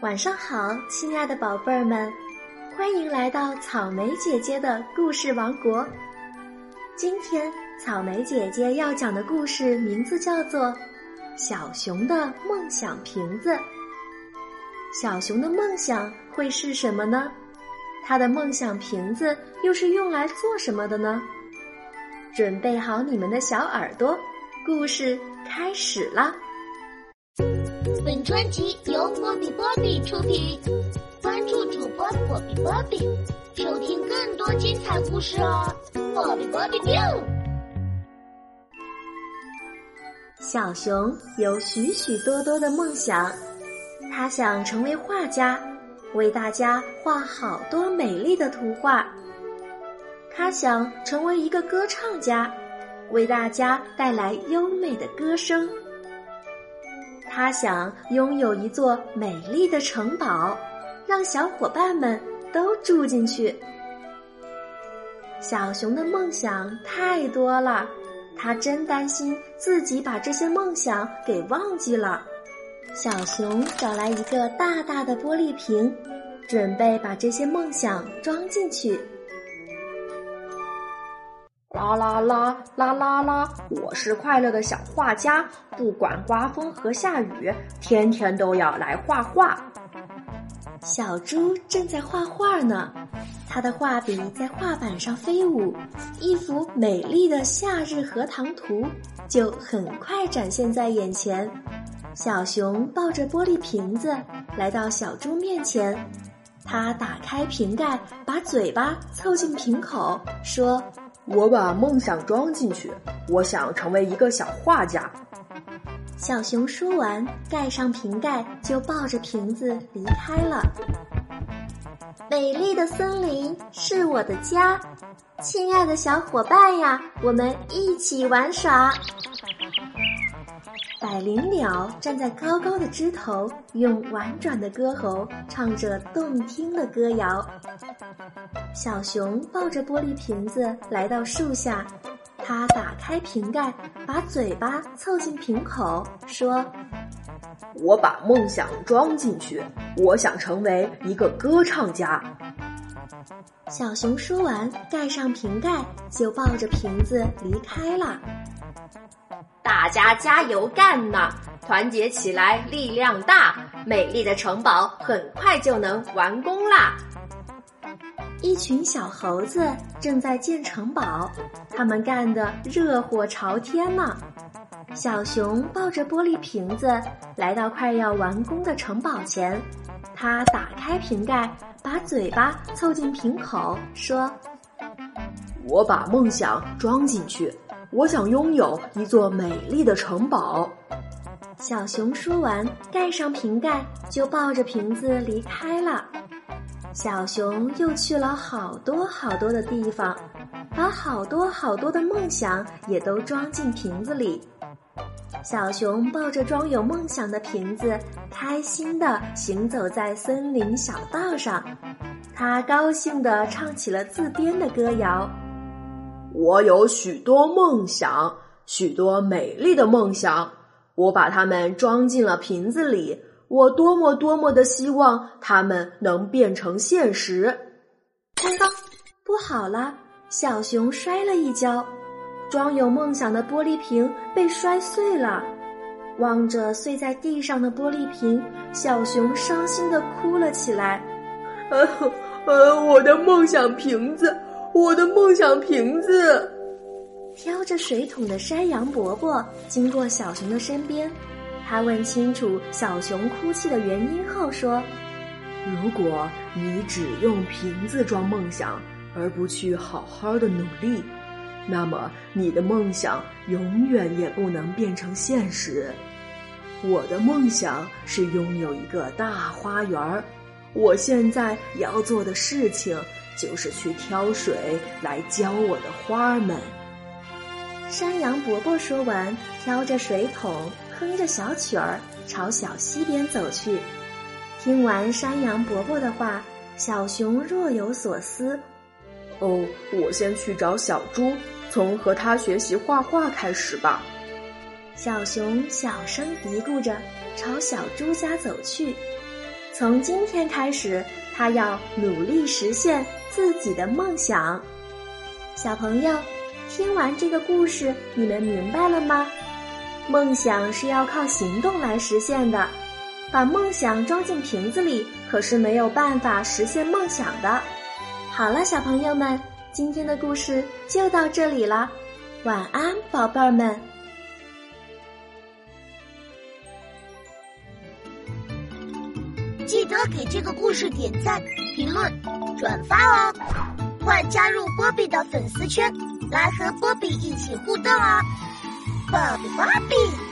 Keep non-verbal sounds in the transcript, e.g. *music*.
晚上好，亲爱的宝贝儿们，欢迎来到草莓姐姐的故事王国。今天草莓姐姐要讲的故事名字叫做《小熊的梦想瓶子》。小熊的梦想会是什么呢？它的梦想瓶子又是用来做什么的呢？准备好你们的小耳朵，故事开始啦！本专辑由波比波比出品，关注主播波比波比，收听更多精彩故事哦！波比波比 biu。小熊有许许多多的梦想，他想成为画家，为大家画好多美丽的图画；他想成为一个歌唱家，为大家带来优美的歌声。他想拥有一座美丽的城堡，让小伙伴们都住进去。小熊的梦想太多了，他真担心自己把这些梦想给忘记了。小熊找来一个大大的玻璃瓶，准备把这些梦想装进去。啦啦啦啦啦啦！我是快乐的小画家，不管刮风和下雨，天天都要来画画。小猪正在画画呢，他的画笔在画板上飞舞，一幅美丽的夏日荷塘图就很快展现在眼前。小熊抱着玻璃瓶子来到小猪面前，他打开瓶盖，把嘴巴凑近瓶口，说。我把梦想装进去，我想成为一个小画家。小熊说完，盖上瓶盖，就抱着瓶子离开了。美丽的森林是我的家，亲爱的小伙伴呀，我们一起玩耍。百灵鸟站在高高的枝头，用婉转的歌喉唱着动听的歌谣。小熊抱着玻璃瓶子来到树下，它打开瓶盖，把嘴巴凑近瓶口，说：“我把梦想装进去，我想成为一个歌唱家。”小熊说完，盖上瓶盖，就抱着瓶子离开了。大家加油干呐！团结起来，力量大！美丽的城堡很快就能完工啦！一群小猴子正在建城堡，他们干得热火朝天呢。小熊抱着玻璃瓶子来到快要完工的城堡前，他打开瓶盖，把嘴巴凑近瓶口，说：“我把梦想装进去。”我想拥有一座美丽的城堡。小熊说完，盖上瓶盖，就抱着瓶子离开了。小熊又去了好多好多的地方，把好多好多的梦想也都装进瓶子里。小熊抱着装有梦想的瓶子，开心地行走在森林小道上。他高兴地唱起了自编的歌谣。我有许多梦想，许多美丽的梦想，我把它们装进了瓶子里。我多么多么的希望它们能变成现实！刚刚不好了，小熊摔了一跤，装有梦想的玻璃瓶被摔碎了。望着碎在地上的玻璃瓶，小熊伤心的哭了起来。呃 *laughs* 呃，我的梦想瓶子。我的梦想瓶子，挑着水桶的山羊伯伯经过小熊的身边，他问清楚小熊哭泣的原因后说：“如果你只用瓶子装梦想，而不去好好的努力，那么你的梦想永远也不能变成现实。我的梦想是拥有一个大花园儿，我现在要做的事情。”就是去挑水来浇我的花儿们。山羊伯伯说完，挑着水桶，哼着小曲儿，朝小溪边走去。听完山羊伯伯的话，小熊若有所思。哦，我先去找小猪，从和他学习画画开始吧。小熊小声嘀咕着，朝小猪家走去。从今天开始，他要努力实现自己的梦想。小朋友，听完这个故事，你们明白了吗？梦想是要靠行动来实现的，把梦想装进瓶子里，可是没有办法实现梦想的。好了，小朋友们，今天的故事就到这里了，晚安，宝贝儿们。记得给这个故事点赞、评论、转发哦！快加入波比的粉丝圈，来和波比一起互动哦！波比，波比。